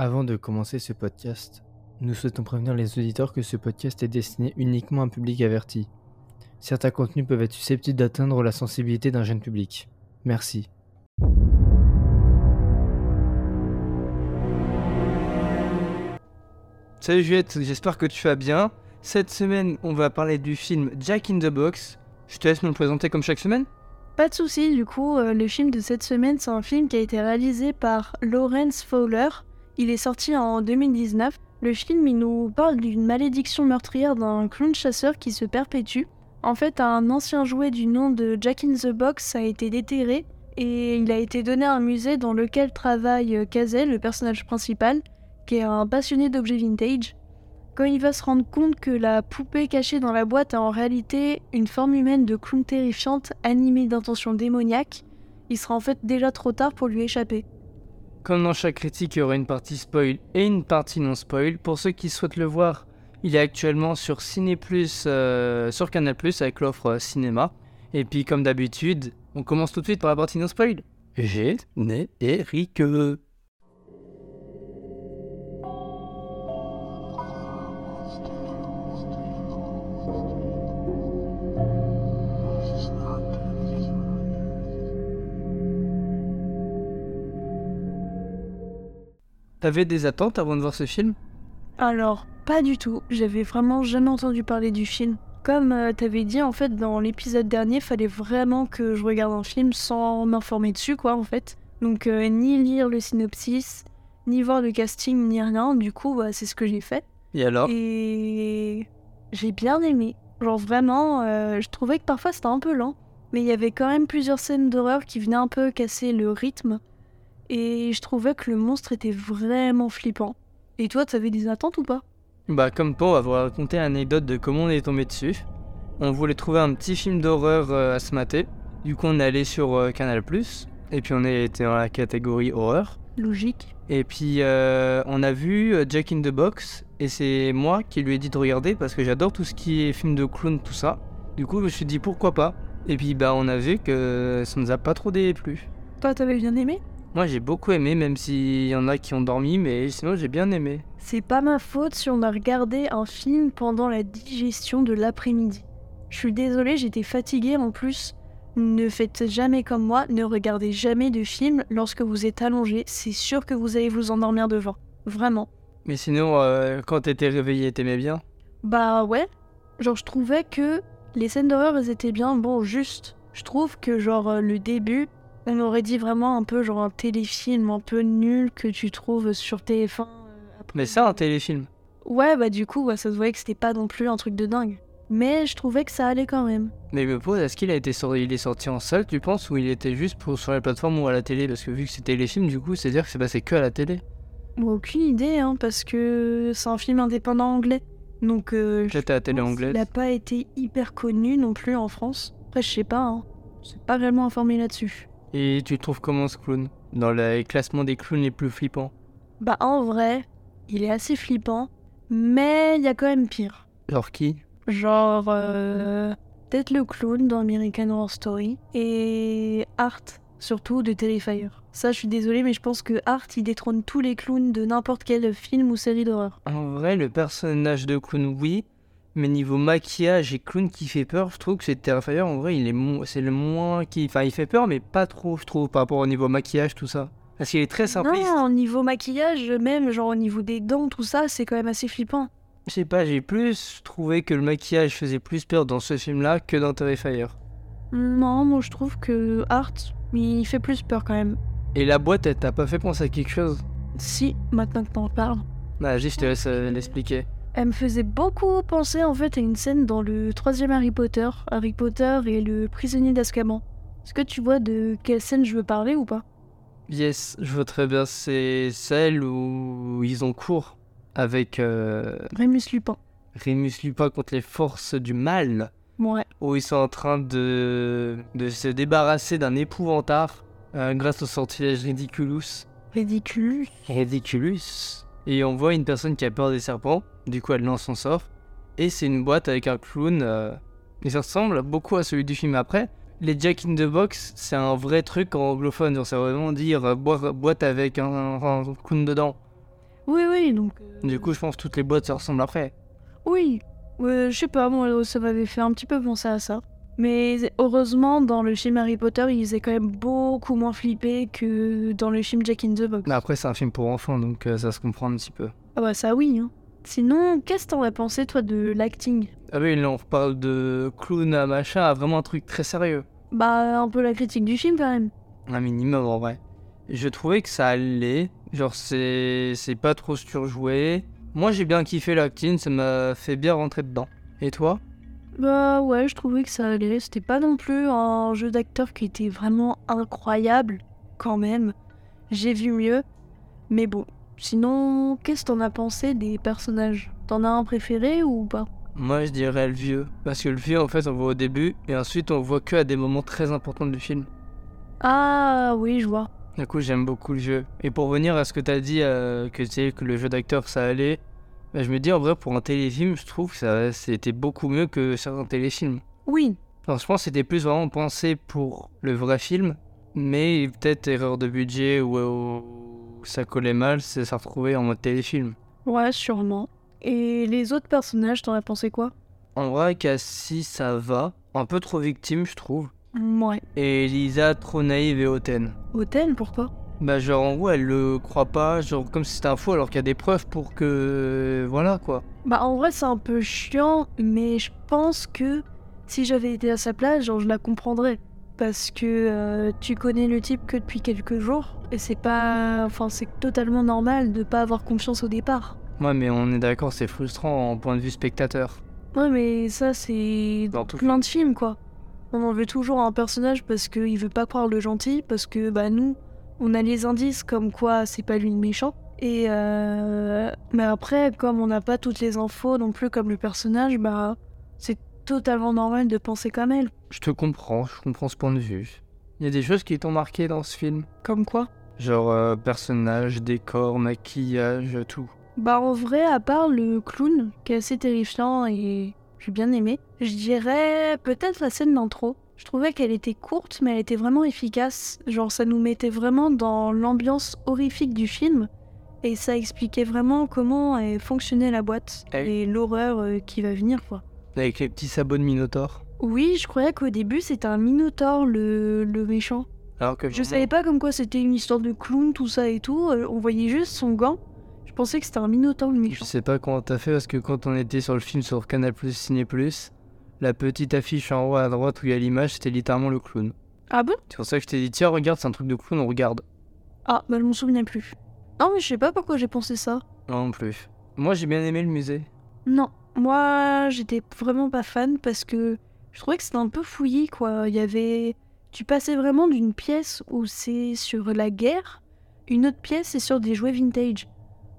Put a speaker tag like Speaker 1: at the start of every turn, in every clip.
Speaker 1: Avant de commencer ce podcast, nous souhaitons prévenir les auditeurs que ce podcast est destiné uniquement à un public averti. Certains contenus peuvent être susceptibles d'atteindre la sensibilité d'un jeune public. Merci.
Speaker 2: Salut Juliette, j'espère que tu vas bien. Cette semaine, on va parler du film Jack in the Box. Je te laisse me le présenter comme chaque semaine.
Speaker 3: Pas de souci, du coup, euh, le film de cette semaine, c'est un film qui a été réalisé par Lawrence Fowler. Il est sorti en 2019. Le film, il nous parle d'une malédiction meurtrière d'un clown chasseur qui se perpétue. En fait, un ancien jouet du nom de Jack in the Box a été déterré et il a été donné à un musée dans lequel travaille Kazel, le personnage principal, qui est un passionné d'objets vintage. Quand il va se rendre compte que la poupée cachée dans la boîte a en réalité une forme humaine de clown terrifiante animée d'intentions démoniaques, il sera en fait déjà trop tard pour lui échapper.
Speaker 2: Comme dans chaque critique, il y aura une partie spoil et une partie non spoil. Pour ceux qui souhaitent le voir, il est actuellement sur Ciné euh, sur Canal Plus avec l'offre euh, cinéma. Et puis, comme d'habitude, on commence tout de suite par la partie non spoil. Générique. T'avais des attentes avant de voir ce film?
Speaker 3: Alors, pas du tout. J'avais vraiment jamais entendu parler du film. Comme euh, t'avais dit, en fait, dans l'épisode dernier, fallait vraiment que je regarde un film sans m'informer dessus, quoi, en fait. Donc, euh, ni lire le synopsis, ni voir le casting, ni rien. Du coup, bah, c'est ce que j'ai fait.
Speaker 2: Et alors?
Speaker 3: Et j'ai bien aimé. Genre vraiment, euh, je trouvais que parfois c'était un peu lent. Mais il y avait quand même plusieurs scènes d'horreur qui venaient un peu casser le rythme. Et je trouvais que le monstre était vraiment flippant. Et toi, t'avais des attentes ou pas?
Speaker 2: Bah, comme toi, on va vous raconter l'anecdote de comment on est tombé dessus. On voulait trouver un petit film d'horreur euh, à se mater. Du coup, on est allé sur euh, Canal. Et puis, on était dans la catégorie horreur.
Speaker 3: Logique.
Speaker 2: Et puis, euh, on a vu euh, Jack in the Box. Et c'est moi qui lui ai dit de regarder parce que j'adore tout ce qui est film de clown, tout ça. Du coup, je me suis dit pourquoi pas? Et puis, bah, on a vu que ça nous a pas trop déplu.
Speaker 3: Toi, t'avais bien aimé?
Speaker 2: Moi, j'ai beaucoup aimé, même s'il y en a qui ont dormi, mais sinon, j'ai bien aimé.
Speaker 3: C'est pas ma faute si on a regardé un film pendant la digestion de l'après-midi. Je suis désolée, j'étais fatiguée en plus. Ne faites jamais comme moi, ne regardez jamais de film lorsque vous êtes allongé, c'est sûr que vous allez vous endormir devant. Vraiment.
Speaker 2: Mais sinon, euh, quand t'étais réveillé, t'aimais bien?
Speaker 3: Bah ouais. Genre je trouvais que les scènes d'horreur elles étaient bien, bon juste. Je trouve que genre euh, le début, on aurait dit vraiment un peu genre un téléfilm un peu nul que tu trouves sur TF1. euh.
Speaker 2: Mais ça, un téléfilm.
Speaker 3: Ouais bah du coup ouais, ça se voyait que c'était pas non plus un truc de dingue. Mais je trouvais que ça allait quand même.
Speaker 2: Mais je me pose, est-ce qu'il a été sorti, il est sorti en salle, tu penses, ou il était juste pour sur les plateformes ou à la télé? Parce que vu que c'était les films, du coup, c'est-à-dire que c'est passé que à la télé.
Speaker 3: Bon, aucune idée hein, parce que c'est un film indépendant anglais. Donc euh, je
Speaker 2: à la télé anglaise.
Speaker 3: qu'il a pas été hyper connu non plus en France. Après je sais pas, hein. C'est pas vraiment informé là-dessus.
Speaker 2: Et tu trouves comment ce clown Dans le classement des clowns les plus flippants.
Speaker 3: Bah en vrai, il est assez flippant, mais il y a quand même pire.
Speaker 2: Genre qui
Speaker 3: Genre, euh, peut-être le clown dans American Horror Story et Art, surtout de Terrifier. Ça, je suis désolée, mais je pense que Art, il détrône tous les clowns de n'importe quel film ou série d'horreur.
Speaker 2: En vrai, le personnage de clown, oui. Mais niveau maquillage et clown qui fait peur, je trouve que c'est Terrifier, en vrai, il est mo- c'est le moins qui... Enfin, il fait peur, mais pas trop, je trouve, par rapport au niveau maquillage, tout ça. Parce qu'il est très simpliste.
Speaker 3: Non, au niveau maquillage, même, genre au niveau des dents, tout ça, c'est quand même assez flippant.
Speaker 2: Je sais pas, j'ai plus trouvé que le maquillage faisait plus peur dans ce film-là que dans Terrifier.
Speaker 3: Non, moi je trouve que Art, il fait plus peur quand même.
Speaker 2: Et la boîte, elle t'a pas fait penser à quelque chose?
Speaker 3: Si, maintenant que t'en parles.
Speaker 2: Bah, juste, je te laisse euh, l'expliquer.
Speaker 3: Elle me faisait beaucoup penser en fait à une scène dans le troisième Harry Potter, Harry Potter et le prisonnier d'Azkaban. Est-ce que tu vois de quelle scène je veux parler ou pas?
Speaker 2: Yes, je vois très bien. C'est celle où ils ont cours avec euh,
Speaker 3: Rémus Lupin.
Speaker 2: Rémus Lupin contre les forces du mal.
Speaker 3: Ouais.
Speaker 2: Où ils sont en train de, de se débarrasser d'un épouvantard euh, grâce au sortilège Ridiculous.
Speaker 3: Ridicule.
Speaker 2: Ridiculous. Et on voit une personne qui a peur des serpents. Du coup, elle lance son sort. Et c'est une boîte avec un clown. euh, et ça ressemble beaucoup à celui du film après. Les Jack in the Box, c'est un vrai truc en anglophone. Genre, c'est vraiment dire euh, boire- boîte avec un, un clown dedans.
Speaker 3: Oui, oui, donc. euh,
Speaker 2: Du coup, je pense que toutes les boîtes se ressemblent après.
Speaker 3: Oui, je sais pas, moi ça m'avait fait un petit peu penser à ça. Mais heureusement, dans le film Harry Potter, il faisait quand même beaucoup moins flipper que dans le film Jack in the Box.
Speaker 2: Mais après, c'est un film pour enfants, donc euh, ça se comprend un petit peu.
Speaker 3: Ah bah ça oui. Hein. Sinon, qu'est-ce que t'en as pensé toi de l'acting?
Speaker 2: Ah oui, là, on reparle de clown à machin, à vraiment un truc très sérieux.
Speaker 3: Bah un peu la critique du film quand même.
Speaker 2: Un minimum, en vrai. Je trouvais que ça allait. Genre, c'est c'est pas trop surjoué. Moi, j'ai bien kiffé l'acting, ça m'a fait bien rentrer dedans. Et toi?
Speaker 3: Bah ouais, je trouvais que ça allait. C'était pas non plus un jeu d'acteur qui était vraiment incroyable, quand même. J'ai vu mieux. Mais bon. Sinon, qu'est-ce que t'en as pensé des personnages? T'en as un préféré ou pas?
Speaker 2: Moi, je dirais le vieux. Parce que le vieux, en fait, on voit au début, et ensuite, on voit que à des moments très importants du film.
Speaker 3: Ah oui, je vois.
Speaker 2: Du coup, j'aime beaucoup le jeu. Et pour revenir à ce que t'as dit, euh, que tu sais, que le jeu d'acteur, ça allait, bah, je me dis, en vrai, pour un téléfilm, je trouve que ça, c'était beaucoup mieux que certains téléfilms.
Speaker 3: Oui,
Speaker 2: Alors, je pense que c'était plus vraiment pensé pour le vrai film, mais peut-être erreur de budget ou, ou ça collait mal, ça retrouvait en mode téléfilm.
Speaker 3: ouais, sûrement. Et les autres personnages, t'en as pensé quoi?
Speaker 2: En vrai, Cassie, ça va. Un peu trop victime, je trouve.
Speaker 3: Ouais.
Speaker 2: Et Elisa, trop naïve et hautaine.
Speaker 3: Hautaine, pourquoi?
Speaker 2: Bah, genre, en gros, elle le croit pas, genre, comme si c'était un faux, alors qu'il y a des preuves pour que. Voilà, quoi.
Speaker 3: Bah en vrai c'est un peu chiant, mais je pense que si j'avais été à sa place, genre je la comprendrais. Parce que euh, tu connais le type que depuis quelques jours, et c'est pas... Enfin c'est totalement normal de pas avoir confiance au départ.
Speaker 2: Ouais, mais on est d'accord, c'est frustrant en point de vue spectateur.
Speaker 3: Ouais mais ça c'est
Speaker 2: Dans tout
Speaker 3: plein de films quoi. On en veut toujours un personnage parce qu'il veut pas croire le gentil, parce que bah nous, on a les indices comme quoi c'est pas lui le méchant. Et euh... Mais après, comme on n'a pas toutes les infos non plus comme le personnage, bah c'est totalement normal de penser comme elle.
Speaker 2: Je te comprends, je comprends ce point de vue. Il y a des choses qui t'ont marqué dans ce film.
Speaker 3: Comme quoi?
Speaker 2: Genre euh, personnage, décor, maquillage, tout.
Speaker 3: Bah en vrai, à part le clown, qui est assez terrifiant et j'ai bien aimé, je dirais peut-être la scène d'intro. Je trouvais qu'elle était courte, mais elle était vraiment efficace. Genre ça nous mettait vraiment dans l'ambiance horrifique du film. Et ça expliquait vraiment comment fonctionnait la boîte
Speaker 2: Ah
Speaker 3: et l'horreur euh, qui va venir quoi.
Speaker 2: Avec les petits sabots de Minotaur.
Speaker 3: Oui, je croyais qu'au début c'était un Minotaur le, le méchant.
Speaker 2: Alors que
Speaker 3: Je savais pas comme quoi c'était une histoire de clown, tout ça et tout. Euh, On voyait juste son gant. Je pensais que c'était un Minotaur le
Speaker 2: Je
Speaker 3: méchant.
Speaker 2: sais pas comment t'as fait parce que quand on était sur le film sur Canal Plus Ciné Plus, la petite affiche en haut à droite où il y a l'image, c'était littéralement le clown.
Speaker 3: Ah bon?
Speaker 2: C'est pour ça que je t'ai dit, tiens, regarde, c'est un truc de clown, on regarde.
Speaker 3: Ah, bah je m'en souvenais plus. Non, mais je sais pas pourquoi j'ai pensé ça.
Speaker 2: Non, non plus. Moi, j'ai bien aimé le musée.
Speaker 3: Non, moi j'étais vraiment pas fan parce que je trouvais que c'était un peu fouillis quoi. Il y avait. Tu passais vraiment d'une pièce où c'est sur la guerre, une autre pièce c'est sur des jouets vintage.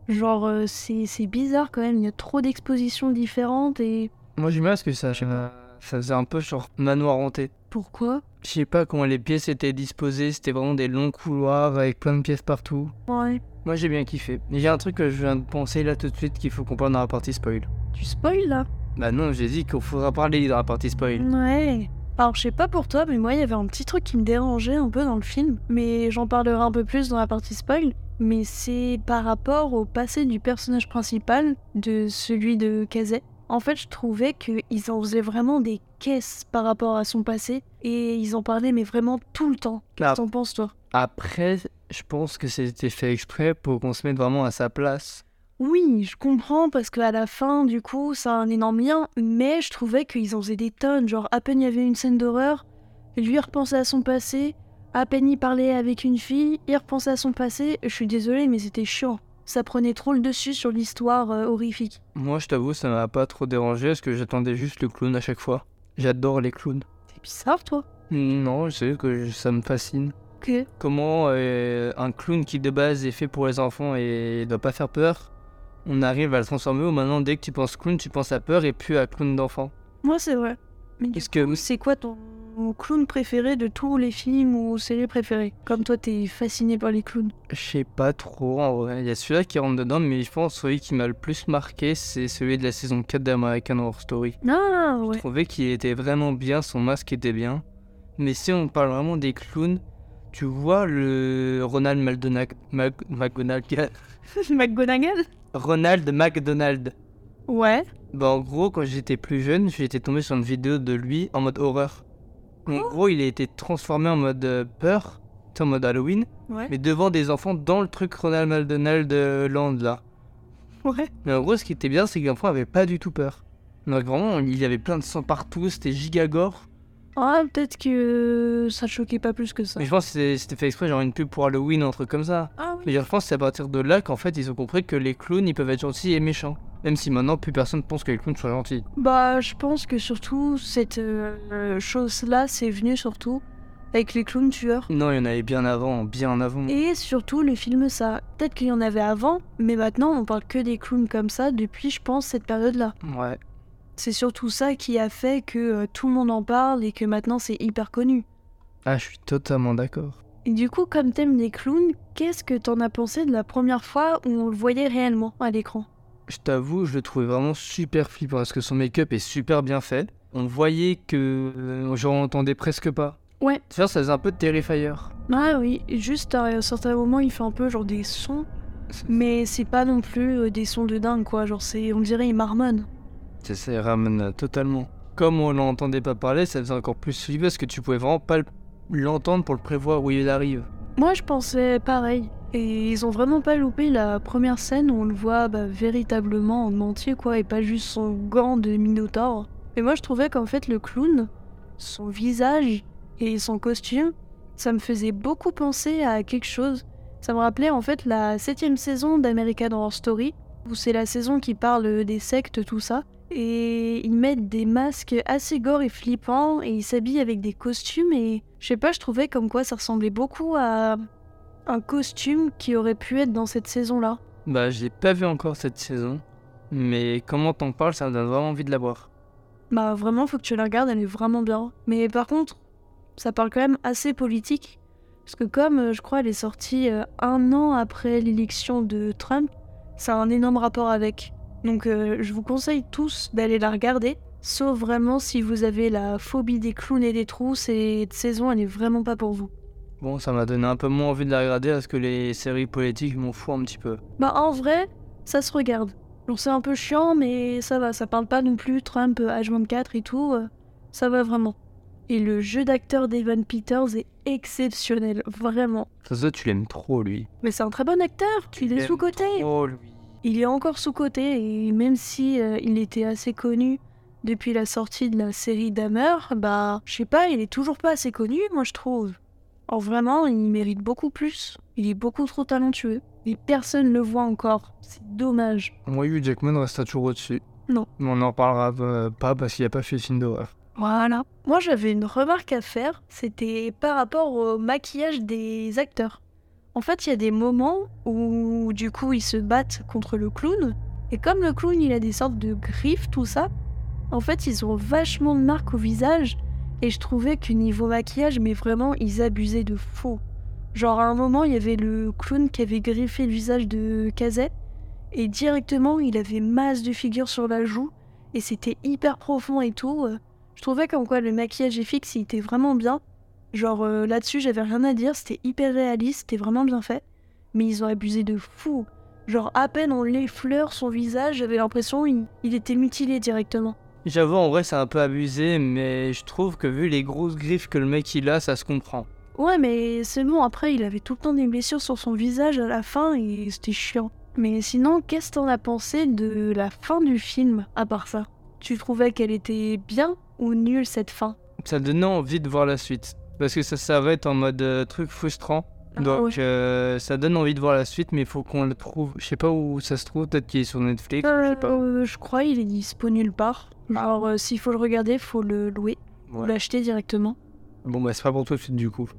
Speaker 3: Genre, euh, c'est c'est bizarre quand même, il y a trop d'expositions différentes et.
Speaker 2: Moi, j'aime bien parce que ça, ça faisait un peu genre manoir hanté.
Speaker 3: Pourquoi?
Speaker 2: Je sais pas comment les pièces étaient disposées, c'était vraiment des longs couloirs avec plein de pièces partout.
Speaker 3: Ouais.
Speaker 2: Moi, j'ai bien kiffé. Et j'ai un truc que je viens de penser là tout de suite qu'il faut qu'on parle dans la partie spoil.
Speaker 3: Tu spoil là?
Speaker 2: Bah non, j'ai dit qu'il faudra parler dans la partie spoil.
Speaker 3: Ouais. Alors, je sais pas pour toi, mais moi, il y avait un petit truc qui me dérangeait un peu dans le film. Mais j'en parlerai un peu plus dans la partie spoil. Mais c'est par rapport au passé du personnage principal, de celui de Kazé. En fait, je trouvais qu'ils en faisaient vraiment des caisses par rapport à son passé. Et ils en parlaient, mais vraiment tout le temps. Qu'est-ce que t'en penses, toi?
Speaker 2: Après, je pense que c'était fait exprès pour qu'on se mette vraiment à sa place.
Speaker 3: Oui, je comprends parce qu'à la fin, du coup, ça a un énorme lien, mais je trouvais qu'ils en faisaient des tonnes. Genre, à peine il y avait une scène d'horreur, lui repensait à son passé, à peine il parlait avec une fille, il repensait à son passé. Je suis désolée, mais c'était chiant. Ça prenait trop le dessus sur l'histoire euh, horrifique.
Speaker 2: Moi, je t'avoue, ça m'a pas trop dérangé parce que j'attendais juste le clown à chaque fois. J'adore les clowns.
Speaker 3: C'est bizarre, toi
Speaker 2: Non, je sais que ça me fascine.
Speaker 3: Ok.
Speaker 2: Comment euh, un clown qui de base est fait pour les enfants et doit pas faire peur, on arrive à le transformer où maintenant dès que tu penses clown, tu penses à peur et plus à clown d'enfant.
Speaker 3: Moi, c'est vrai. Mais
Speaker 2: Est-ce que
Speaker 3: c'est quoi ton clown préféré de tous les films ou séries préférées Comme toi, t'es fasciné par les clowns?
Speaker 2: je sais pas trop en vrai. Il y a celui-là qui rentre dedans, mais je pense que celui qui m'a le plus marqué, c'est celui de la saison 4 d'American Horror Story.
Speaker 3: Ah, ouais.
Speaker 2: Je trouvais qu'il était vraiment bien, son masque était bien. Mais si on parle vraiment des clowns, tu vois le Ronald McDonald, Mac- McGonagall,
Speaker 3: McGonagall
Speaker 2: Ronald McDonald.
Speaker 3: Ouais.
Speaker 2: Bah en gros, quand j'étais plus jeune, j'étais tombé sur une vidéo de lui en mode horreur. En gros, il a été transformé en mode euh, peur, en mode Halloween,
Speaker 3: Ouais.
Speaker 2: mais devant des enfants dans le truc Ronald McDonald euh, Land là.
Speaker 3: Ouais.
Speaker 2: Mais en gros, ce qui était bien, c'est que l'enfant avait pas du tout peur. Donc vraiment, il y avait plein de sang partout, c'était giga gore.
Speaker 3: Ah, peut-être que ça te choquait pas plus que ça.
Speaker 2: Mais je pense que c'était- c'était fait exprès, genre une pub pour Halloween, un truc comme ça.
Speaker 3: Ah oui.
Speaker 2: Mais je pense que c'est à partir de là qu'en fait, ils ont compris que les clowns, ils peuvent être gentils et méchants. Même si maintenant, plus personne pense que les clowns soient gentils.
Speaker 3: Bah, je pense que surtout, cette euh, chose-là, c'est venu surtout avec les clowns tueurs.
Speaker 2: Non, il y en avait bien avant, bien avant.
Speaker 3: Et surtout, le film, ça. Peut-être qu'il y en avait avant, mais maintenant, on parle que des clowns comme ça depuis, je pense, cette période-là.
Speaker 2: Ouais.
Speaker 3: C'est surtout ça qui a fait que euh, tout le monde en parle et que maintenant, c'est hyper connu.
Speaker 2: Ah, je suis totalement d'accord.
Speaker 3: Et du coup, comme t'aimes les clowns, qu'est-ce que t'en as pensé de la première fois où on le voyait réellement à l'écran?
Speaker 2: Je t'avoue, je le trouvais vraiment super flippant parce que son make-up est super bien fait. On voyait que euh, j'en entendais presque pas.
Speaker 3: Ouais.
Speaker 2: Tu vois, ça faisait un peu de Terrifier.
Speaker 3: Ah oui, juste à un certain moment, il fait un peu genre des sons, mais c'est pas non plus euh, des sons de dingue, quoi. Genre, c'est, on dirait, il marmonne.
Speaker 2: C'est ça, il ramène euh, totalement. Comme on l'entendait pas parler, ça faisait encore plus flipper parce que tu pouvais vraiment pas le- l'entendre pour le prévoir où il arrive.
Speaker 3: Moi, je pensais pareil. Et ils ont vraiment pas loupé la première scène où on le voit bah, véritablement en entier, quoi, et pas juste son gant de Minotaure. Et moi, je trouvais qu'en fait, le clown, son visage et son costume, ça me faisait beaucoup penser à quelque chose. Ça me rappelait en fait la septième saison d'American Horror Story, où c'est la saison qui parle des sectes, tout ça. Et ils mettent des masques assez gore et flippants, et ils s'habillent avec des costumes, et je sais pas, je trouvais comme quoi ça ressemblait beaucoup à un costume qui aurait pu être dans cette saison-là.
Speaker 2: Bah, je l'ai pas vu encore cette saison. Mais comment t'en parles, ça me donne vraiment envie de la voir.
Speaker 3: Bah vraiment, faut que tu la regardes, elle est vraiment bien. Mais par contre, ça parle quand même assez politique. Parce que comme euh, je crois elle est sortie euh, un an après l'élection de Trump, ça a un énorme rapport avec. Donc euh, je vous conseille tous d'aller la regarder. Sauf vraiment si vous avez la phobie des clowns et des trous, cette saison elle est vraiment pas pour vous.
Speaker 2: Bon, ça m'a donné un peu moins envie de la regarder parce que les séries politiques m'en foutent un petit peu.
Speaker 3: Bah en vrai, ça se regarde. Genre c'est un peu chiant, mais ça va, ça parle pas non plus Trump, euh, H24 et tout, euh, ça va vraiment. Et le jeu d'acteur d'Evan Peters est exceptionnel, vraiment.
Speaker 2: Ça se voit, tu l'aimes trop, lui.
Speaker 3: Mais c'est un très bon acteur, il est sous-côté.
Speaker 2: Oh, lui.
Speaker 3: Il est encore sous-côté, et même si euh, il était assez connu depuis la sortie de la série Dahmer, bah je sais pas, il est toujours pas assez connu, moi je trouve. Or vraiment, il mérite beaucoup plus. Il est beaucoup trop talentueux. Et personne le voit encore. C'est dommage.
Speaker 2: Moi, Hugh Jackman restera toujours au-dessus.
Speaker 3: Non.
Speaker 2: Mais on n'en parlera euh, pas parce qu'il a pas fait film d'horreur.
Speaker 3: Voilà. Moi, j'avais une remarque à faire. C'était par rapport au maquillage des acteurs. En fait, il y a des moments où, du coup, ils se battent contre le clown. Et comme le clown, il a des sortes de griffes, tout ça, en fait, ils ont vachement de marques au visage. Et je trouvais que niveau maquillage, mais vraiment, ils abusaient de faux. Genre, à un moment, il y avait le clown qui avait griffé le visage de Kazet. Et directement, il avait masse de figures sur la joue. Et c'était hyper profond et tout. euh. Je trouvais comme quoi le maquillage FX, il était vraiment bien. Genre, euh, là-dessus, j'avais rien à dire. C'était hyper réaliste, c'était vraiment bien fait. Mais ils ont abusé de fou. Genre, à peine on l'effleure son visage, j'avais l'impression il, il était mutilé directement.
Speaker 2: J'avoue, en vrai, c'est un peu abusé, mais je trouve que vu les grosses griffes que le mec il a, ça se comprend.
Speaker 3: Ouais, mais c'est bon, après, il avait tout le temps des blessures sur son visage à la fin et c'était chiant. Mais sinon, qu'est-ce que t'en as pensé de la fin du film, à part ça? Tu trouvais qu'elle était bien ou nulle cette fin?
Speaker 2: Ça donnait envie de voir la suite. Parce que ça s'arrête en mode euh, truc frustrant.
Speaker 3: Ah
Speaker 2: Donc
Speaker 3: ouais.
Speaker 2: euh, ça donne envie de voir la suite, mais il faut qu'on le trouve. Je sais pas où ça se trouve, peut-être qu'il est sur Netflix. je
Speaker 3: Euh,
Speaker 2: sais pas.
Speaker 3: euh, je crois il est dispo nulle part. Alors, euh, s'il faut le regarder, faut le louer ou l'acheter directement.
Speaker 2: Bon, bah c'est pas pour toi tout de suite du coup.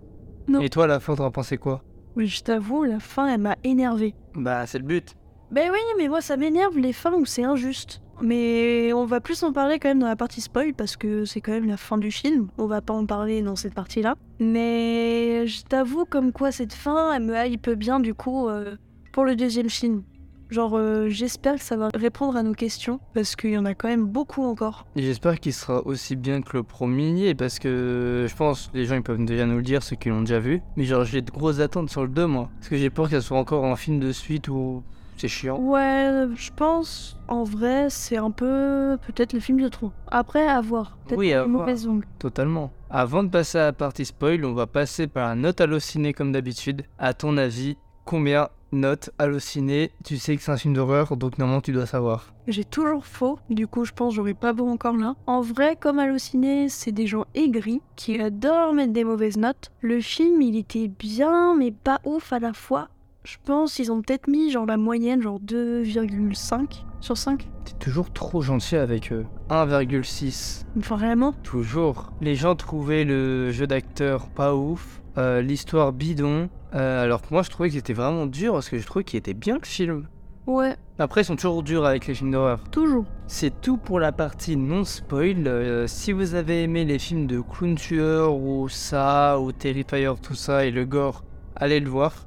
Speaker 3: Non.
Speaker 2: Et toi, à la fin, t'en pensé quoi?
Speaker 3: Mais je t'avoue, la fin, elle m'a énervé.
Speaker 2: Bah, c'est le but.
Speaker 3: Ben oui, mais moi, ça m'énerve les fins où c'est injuste. Mais on va plus en parler quand même dans la partie spoil parce que c'est quand même la fin du film. On va pas en parler dans cette partie-là. Mais je t'avoue comme quoi cette fin, elle me hype bien du coup euh, pour le deuxième film. Genre, euh, j'espère que ça va répondre à nos questions parce qu'il y en a quand même beaucoup encore.
Speaker 2: J'espère qu'il sera aussi bien que le premier, parce que je pense les gens ils peuvent déjà nous le dire, ceux qui l'ont déjà vu. Mais genre, j'ai de grosses attentes sur le 2, moi. Parce que j'ai peur que soit encore un film de suite où C'est chiant.
Speaker 3: Ouais, je pense, en vrai, c'est un peu peut-être le film de trop. Après, à voir. Peut-être
Speaker 2: Oui, à
Speaker 3: une
Speaker 2: voir.
Speaker 3: mauvaise langue.
Speaker 2: Totalement. Avant de passer à la partie spoil, on va passer par la note hallucinée comme d'habitude. À ton avis, combien note hallucinée Tu sais que c'est un film d'horreur, donc normalement tu dois savoir.
Speaker 3: J'ai toujours faux, du coup je pense que j'aurais pas bon encore là. En vrai, comme Allociné, c'est des gens aigris qui adorent mettre des mauvaises notes. Le film, il était bien, mais pas ouf à la fois. Je pense qu'ils ont peut-être mis genre la moyenne, genre 2,5 sur 5.
Speaker 2: T'es toujours trop gentil avec eux. 1,6.
Speaker 3: Vraiment?
Speaker 2: Toujours. Les gens trouvaient le jeu d'acteur pas ouf, euh, l'histoire bidon, euh, alors que moi je trouvais que c'était vraiment dur parce que je trouvais qu'il était bien le film.
Speaker 3: Ouais,
Speaker 2: Après, ils sont toujours durs avec les films d'horreur.
Speaker 3: toujours.
Speaker 2: C'est tout pour la partie non spoil. Euh, si vous avez aimé les films de clown tueur ou ça ou Terrifier tout ça et le gore, allez le voir.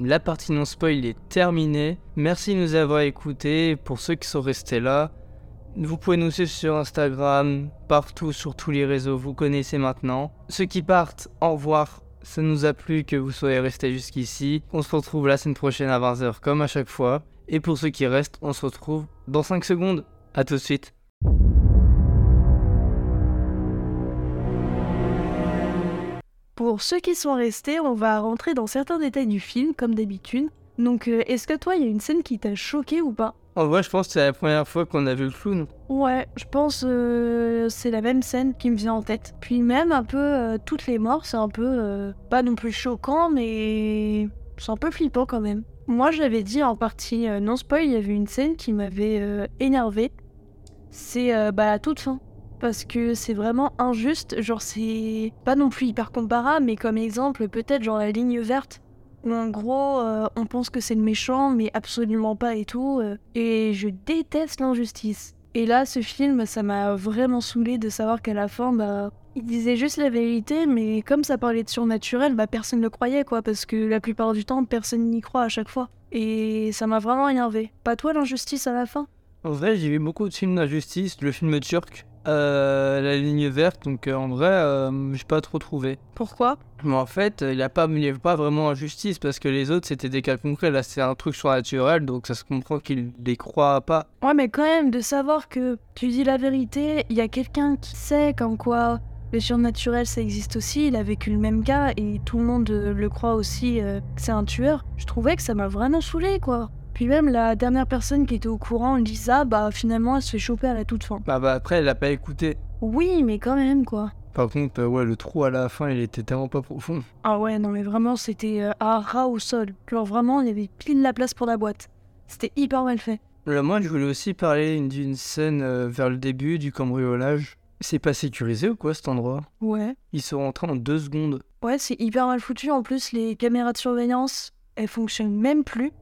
Speaker 2: La partie non spoil est terminée. Merci de nous avoir écoutés. Pour ceux qui sont restés là, vous pouvez nous suivre sur Instagram, partout sur tous les réseaux, vous connaissez maintenant. Ceux qui partent, au revoir. Ça nous a plu que vous soyez restés jusqu'ici. On se retrouve la semaine prochaine à 20h comme à chaque fois. Et pour ceux qui restent, on se retrouve dans 5 secondes. A tout de suite.
Speaker 3: Pour ceux qui sont restés, on va rentrer dans certains détails du film, comme d'habitude. Donc, euh, est-ce que toi, il y a une scène qui t'a choqué ou pas?
Speaker 2: En vrai, je pense que c'est la première fois qu'on a vu le clown.
Speaker 3: Ouais, je pense euh, c'est la même scène qui me vient en tête. Puis même un peu euh, toutes les morts, c'est un peu euh, pas non plus choquant, mais c'est un peu flippant quand même. Moi, j'avais dit en partie non spoil, il y avait une scène qui m'avait euh, énervé. C'est bah, la toute fin. Parce que c'est vraiment injuste. Genre, c'est pas non plus hyper comparable, mais comme exemple, peut-être genre la ligne verte. Où en gros, euh, on pense que c'est le méchant, mais absolument pas et tout. euh, et je déteste l'injustice. Et là, ce film, ça m'a vraiment saoulé de savoir qu'à la fin, bah, il disait juste la vérité, mais comme ça parlait de surnaturel, bah, personne ne le croyait, quoi, parce que la plupart du temps, personne n'y croit à chaque fois. Et ça m'a vraiment énervé. Pas toi l'injustice à la fin?
Speaker 2: En vrai, j'ai vu beaucoup de films d'injustice, le film turc, euh, La ligne verte, donc euh, en vrai, euh, j'ai pas trop trouvé.
Speaker 3: Pourquoi?
Speaker 2: Mais en fait, il n'y a pas, il y avait pas vraiment injustice parce que les autres c'était des cas concrets. Là, c'est un truc surnaturel, donc ça se comprend qu'ils les croient pas.
Speaker 3: Ouais, mais quand même, de savoir que tu dis la vérité, il y a quelqu'un qui sait comme quoi le surnaturel ça existe aussi, il a vécu le même cas et tout le monde le croit aussi que c'est un tueur. Je trouvais que ça m'a vraiment saoulé quoi. Puis même la dernière personne qui était au courant, Lisa, bah finalement elle se fait choper à la toute fin.
Speaker 2: Bah, bah après, elle a pas écouté.
Speaker 3: Oui, mais quand même quoi.
Speaker 2: Par contre, euh, ouais, le trou à la fin, il était tellement pas profond.
Speaker 3: Ah ouais, non mais vraiment c'était euh, un rat au sol. Genre vraiment, il y avait pile la place pour la boîte. C'était hyper mal fait.
Speaker 2: Là, moi, je voulais aussi parler d'une scène euh, vers le début du cambriolage. C'est pas sécurisé ou quoi cet endroit?
Speaker 3: Ouais.
Speaker 2: Ils sont rentrés en deux secondes.
Speaker 3: Ouais, c'est hyper mal foutu. En plus, les caméras de surveillance, elles fonctionnent même plus.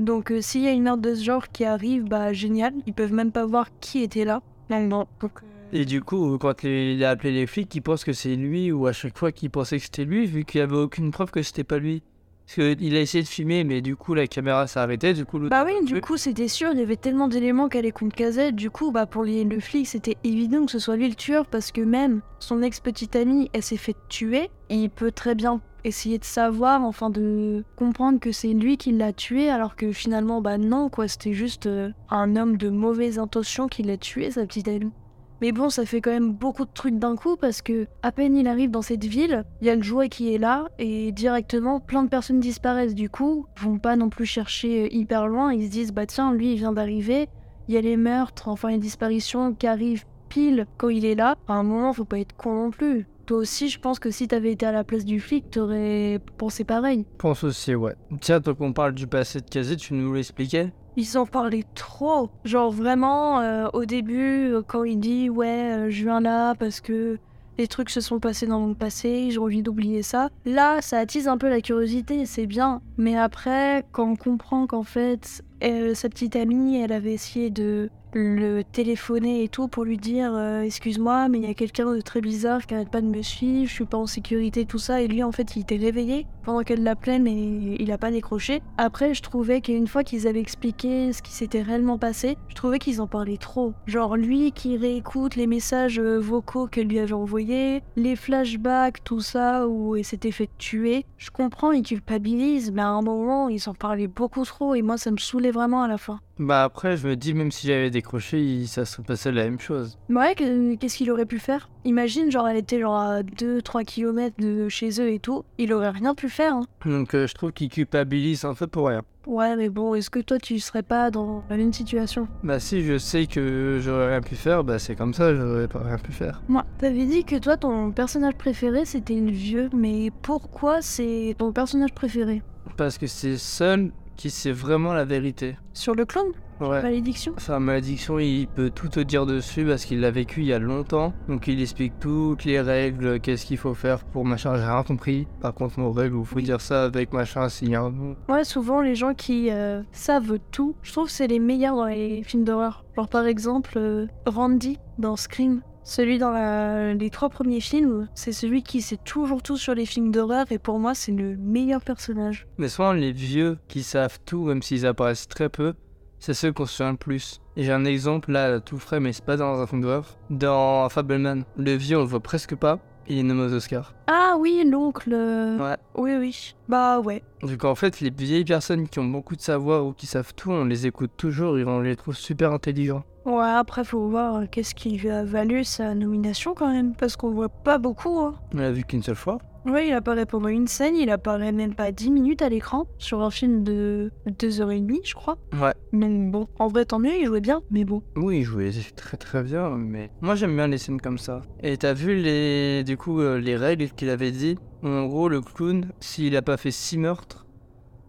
Speaker 3: Donc, euh, s'il y a une merde de ce genre qui arrive, bah génial. Ils peuvent même pas voir qui était là. Non, non. Donc, euh,
Speaker 2: Et du coup, quand les- il a appelé les flics, ils pensent que c'est lui, ou à chaque fois qu'ils pensaient que c'était lui, vu qu'il y avait aucune preuve que c'était pas lui. Parce qu'il a essayé de filmer, mais du coup, la caméra s'est arrêtée, du coup,
Speaker 3: Bah oui, du coup, c'était sûr. Il y avait tellement d'éléments qu'elle est contre casette. Du coup, bah pour les, le flic, c'était évident que ce soit lui le tueur parce que même son ex-petite amie, elle s'est fait tuer. Il peut très bien essayer de savoir, enfin de comprendre que c'est lui qui l'a tué, alors que finalement, bah non, quoi. C'était juste euh, un homme de mauvaise intention qui l'a tué, sa petite amie. Mais bon, ça fait quand même beaucoup de trucs d'un coup parce que à peine il arrive dans cette ville, il y a le jouet qui est là et directement plein de personnes disparaissent. Du coup, vont pas non plus chercher euh, hyper loin. Ils se disent bah tiens, lui il vient d'arriver. Il y a les meurtres, enfin les disparitions qui arrivent pile quand il est là. À un moment, faut pas être con non plus. Toi aussi, je pense que si t'avais été à la place du flic, t'aurais pensé pareil.
Speaker 2: Pense aussi, ouais. Tiens, tant qu'on parle du passé de Kazé, tu nous l'expliquais?
Speaker 3: Ils en parlaient trop. Genre vraiment, euh, au début, euh, quand il dit ouais, euh, je viens là parce que les trucs se sont passés dans mon passé, j'ai envie d'oublier ça. Là, ça attise un peu la curiosité, c'est bien. Mais après, quand on comprend qu'en fait, euh, sa petite amie, elle avait essayé de le téléphoner et tout pour lui dire euh, excuse-moi mais il y a quelqu'un de très bizarre qui arrête pas de me suivre, je suis pas en sécurité tout ça et lui en fait il était réveillé pendant qu'elle l'appelait mais il a pas décroché. Après je trouvais qu'une fois qu'ils avaient expliqué ce qui s'était réellement passé, je trouvais qu'ils en parlaient trop. Genre lui qui réécoute les messages euh, vocaux qu'elle lui avait envoyés, les flashbacks, tout ça où il s'était fait tuer. Je comprends, il culpabilise mais à un moment ils en parlaient beaucoup trop et moi ça me saoulait vraiment à la fin.
Speaker 2: Bah après, je me dis, même si j'avais décroché, il- ça serait passé la même chose.
Speaker 3: Ouais, que- qu'est-ce qu'il aurait pu faire? Imagine, genre, elle était genre à 2-3 km de chez eux et tout. Il aurait rien pu faire. Hein.
Speaker 2: Donc euh, je trouve qu'il culpabilise un peu pour rien.
Speaker 3: Ouais, mais bon, est-ce que toi, tu serais pas dans la même situation?
Speaker 2: Bah si je sais que j'aurais rien pu faire, bah c'est comme ça, j'aurais pas rien pu faire.
Speaker 3: Moi, t'avais dit que toi, ton personnage préféré, c'était le vieux. Mais pourquoi c'est ton personnage préféré?
Speaker 2: Parce que c'est seul qui sait vraiment la vérité.
Speaker 3: Sur le clone
Speaker 2: Ouais.
Speaker 3: Malédiction?
Speaker 2: Enfin, malédiction, il peut tout te dire dessus parce qu'il l'a vécu il y a longtemps. Donc il explique toutes les règles, qu'est-ce qu'il faut faire pour machin. J'ai rien compris. Par contre, nos règles, il faut dire ça avec machin s'il y a un nom.
Speaker 3: Ouais, souvent, les gens qui euh, savent tout, je trouve que c'est les meilleurs dans les films d'horreur. Genre, par exemple, euh, Randy dans Scream. Celui dans la- les trois premiers films, c'est celui qui sait toujours tout sur les films d'horreur et pour moi, c'est le meilleur personnage.
Speaker 2: Mais souvent, les vieux qui savent tout, même s'ils apparaissent très peu, c'est ceux qu'on se souvient le plus. Et j'ai un exemple là, tout frais, mais c'est pas dans un film d'horreur. Dans Fableman, le vieux, on le voit presque pas. Il est nommé aux Oscars.
Speaker 3: Ah oui, l'oncle.
Speaker 2: Ouais.
Speaker 3: Oui, oui. Bah ouais.
Speaker 2: Donc en fait, les vieilles personnes qui ont beaucoup de savoir ou qui savent tout, on les écoute toujours et on les trouve super intelligents.
Speaker 3: Ouais, après, faut voir euh, qu'est-ce qui lui a valu sa nomination quand même. Parce qu'on voit pas beaucoup. Hein.
Speaker 2: On l'a vu qu'une seule fois.
Speaker 3: Ouais, il apparaît pendant une scène, il apparaît même pas 10 minutes à l'écran sur un film de 2h30, je crois.
Speaker 2: Ouais.
Speaker 3: Mais bon, en vrai, tant mieux, il jouait bien, mais bon.
Speaker 2: Oui, il jouait très très bien, mais moi j'aime bien les scènes comme ça. Et t'as vu les, du coup, euh, les règles qu'il avait dit? En gros, le clown, s'il a pas fait 6 meurtres,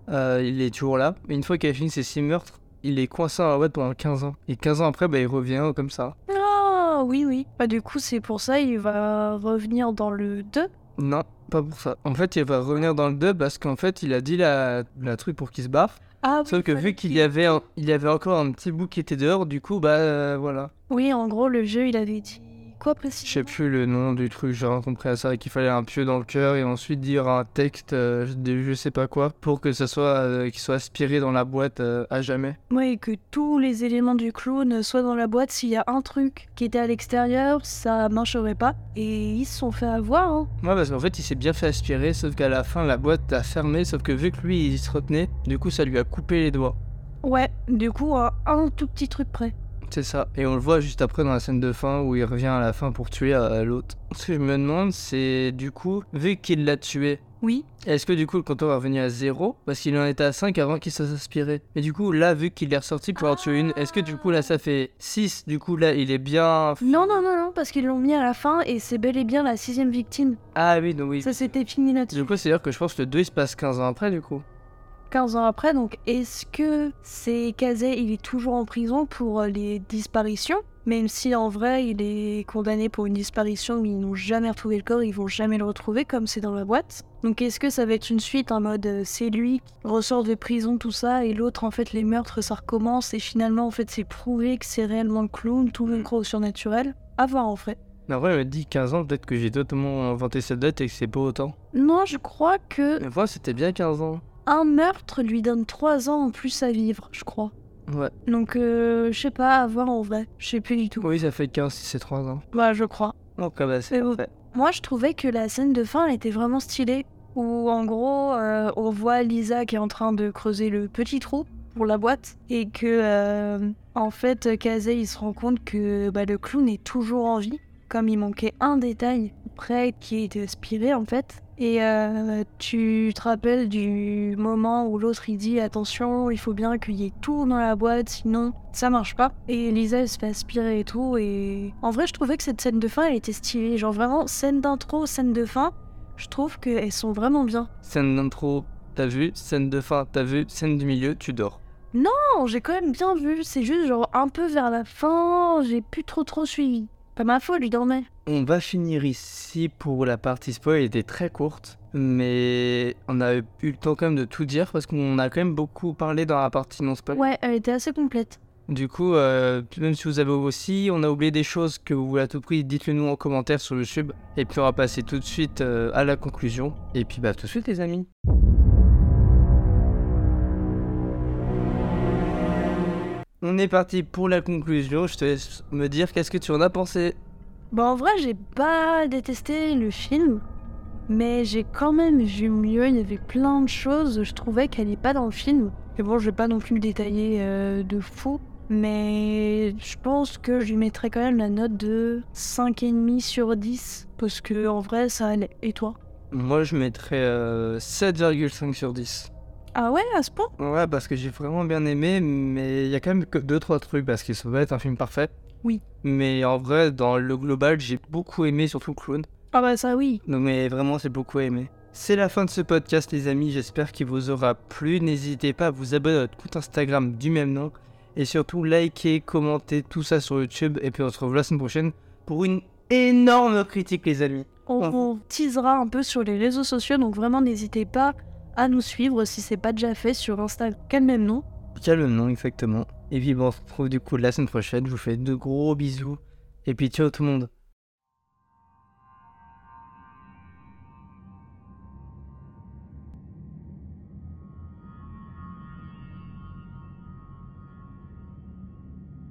Speaker 2: euh, il est toujours là. Mais une fois qu'il a fini ses 6 meurtres, il est coincé la boîte pendant 15 ans. Et 15 ans après, bah, il revient comme ça.
Speaker 3: Ah oui, oui. Bah, du coup, c'est pour ça il va revenir dans le 2.
Speaker 2: Non, pas pour ça. En fait, il va revenir dans le 2 parce qu'en fait, il a dit la, la truc pour qu'il se barre.
Speaker 3: Ah,
Speaker 2: Sauf que vu qu'il y avait, un- il y avait encore un petit bout qui était dehors, du coup, bah euh, voilà.
Speaker 3: Oui, en gros, le vieux, il avait dit quoi
Speaker 2: Je
Speaker 3: précisément
Speaker 2: sais plus le nom du truc, j'ai rien compris à ça, qu'il fallait un pieu dans le cœur et ensuite dire un texte euh, de je sais pas quoi pour que ça soit, euh, qu'il soit aspiré dans la boîte euh, à jamais.
Speaker 3: Ouais, que tous les éléments du clown soient dans la boîte. S'il y a un truc qui était à l'extérieur, ça marcherait pas. Et ils se sont fait avoir, hein.
Speaker 2: Ouais, parce qu'en fait, il s'est bien fait aspirer, sauf qu'à la fin, la boîte a fermé, sauf que vu que lui, il se retenait, du coup, ça lui a coupé les doigts.
Speaker 3: Ouais, du coup, à un tout petit truc près.
Speaker 2: C'est ça. Et on le voit juste après dans la scène de fin où il revient à la fin pour tuer euh, l'autre. Ce que je me demande, c'est du coup, vu qu'il l'a tué,
Speaker 3: Oui.
Speaker 2: Est-ce que du coup le compteur va revenir à 0 Parce qu'il en était à 5 avant qu'il soit aspiré. Et du coup là vu qu'il est ressorti pour en tuer une, est-ce que du coup là ça fait 6 Du coup là il est bien...
Speaker 3: Non, non, non, non, parce qu'ils l'ont mis à la fin et c'est bel et bien la sixième victime.
Speaker 2: Ah oui donc oui.
Speaker 3: Ça s'était fini là-dessus.
Speaker 2: Du coup c'est à dire que je pense que le 2 il se passe 15 ans après du coup.
Speaker 3: 15 ans après, donc est-ce que c'est Kazé, il est toujours en prison pour euh, les disparitions? Même si en vrai il est condamné pour une disparition où ils n'ont jamais retrouvé le corps, ils vont jamais le retrouver comme c'est dans la boîte. Donc est-ce que ça va être une suite en mode euh, c'est lui qui ressort de prison tout ça et l'autre en fait les meurtres ça recommence et finalement en fait c'est prouvé que c'est réellement le clown, tout le croit au surnaturel? À voir en fait.
Speaker 2: En vrai, me dit 15 ans, peut-être que j'ai totalement inventé cette date et que c'est pas autant.
Speaker 3: Non, je crois que
Speaker 2: Mais moi, c'était bien 15 ans.
Speaker 3: Un meurtre lui donne 3 ans en plus à vivre, je crois.
Speaker 2: Ouais.
Speaker 3: Donc, euh, je sais pas, à voir en vrai. Je sais plus du tout.
Speaker 2: Oui, ça fait 15 si c'est 3 ans.
Speaker 3: Bah, je crois.
Speaker 2: Donc, ah bah, c'est
Speaker 3: bon.
Speaker 2: parfait.
Speaker 3: Moi, je trouvais que la scène de fin, elle était vraiment stylée. Où, en gros, euh, on voit Lisa qui est en train de creuser le petit trou pour la boîte. Et que, euh, en fait, Kazé, il se rend compte que bah, le clown est toujours en vie. Comme il manquait un détail près qui était aspiré, en fait. Et euh, tu te rappelles du moment où l'autre il dit attention, il faut bien qu'il y ait tout dans la boîte, sinon ça marche pas. Et Lisa elle se fait aspirer et tout. Et en vrai, je trouvais que cette scène de fin elle était stylée. Genre vraiment, scène d'intro, scène de fin, je trouve qu'elles sont vraiment bien.
Speaker 2: Scène d'intro, t'as vu? Scène de fin, t'as vu? Scène du milieu, tu dors.
Speaker 3: Non, j'ai quand même bien vu. C'est juste genre un peu vers la fin, j'ai plus trop trop suivi. Ma faute, lui dormait.
Speaker 2: On va finir ici pour la partie spoil, elle était très courte, mais on a eu le temps quand même de tout dire parce qu'on a quand même beaucoup parlé dans la partie non spoil.
Speaker 3: Ouais, elle était assez complète.
Speaker 2: Du coup, euh, même si vous avez aussi, on a oublié des choses que vous voulez à tout prix, dites-le nous en commentaire sur le YouTube. Et puis on va passer tout de suite euh, à la conclusion. Et puis bah tout de suite les amis. On est parti pour la conclusion. Je te laisse me dire qu'est-ce que tu en as pensé?
Speaker 3: Bon, en vrai, j'ai pas détesté le film, mais j'ai quand même vu mieux. Il y avait plein de choses, je trouvais qu'elle n'est pas dans le film. Et bon, je vais pas non plus le détailler euh, de fou, mais je pense que je lui mettrais quand même la note de 5,5 sur 10, parce que en vrai, ça allait. Et toi?
Speaker 2: Moi, je mettrais euh, 7,5 sur 10.
Speaker 3: Ah ouais, à ce point?
Speaker 2: Ouais, parce que j'ai vraiment bien aimé, mais il y a quand même que 2-3 trucs, parce qu'il ça va être un film parfait.
Speaker 3: Oui.
Speaker 2: Mais en vrai, dans le global, j'ai beaucoup aimé, surtout clown.
Speaker 3: Ah bah ça oui.
Speaker 2: Non, mais vraiment, j'ai beaucoup aimé. C'est la fin de ce podcast, les amis. J'espère qu'il vous aura plu. N'hésitez pas à vous abonner à notre compte Instagram du même nom. Et surtout, likez, commentez tout ça sur YouTube. Et puis, on se retrouve la semaine prochaine pour une énorme critique, les amis.
Speaker 3: On teasera un peu sur les réseaux sociaux, donc vraiment n'hésitez pas à nous suivre si c'est pas déjà fait sur Instagram. Quel même nom?
Speaker 2: Quel le nom, exactement. Et puis, bon, on se retrouve du coup la semaine prochaine. Je vous fais de gros bisous. Et puis, ciao tout le monde.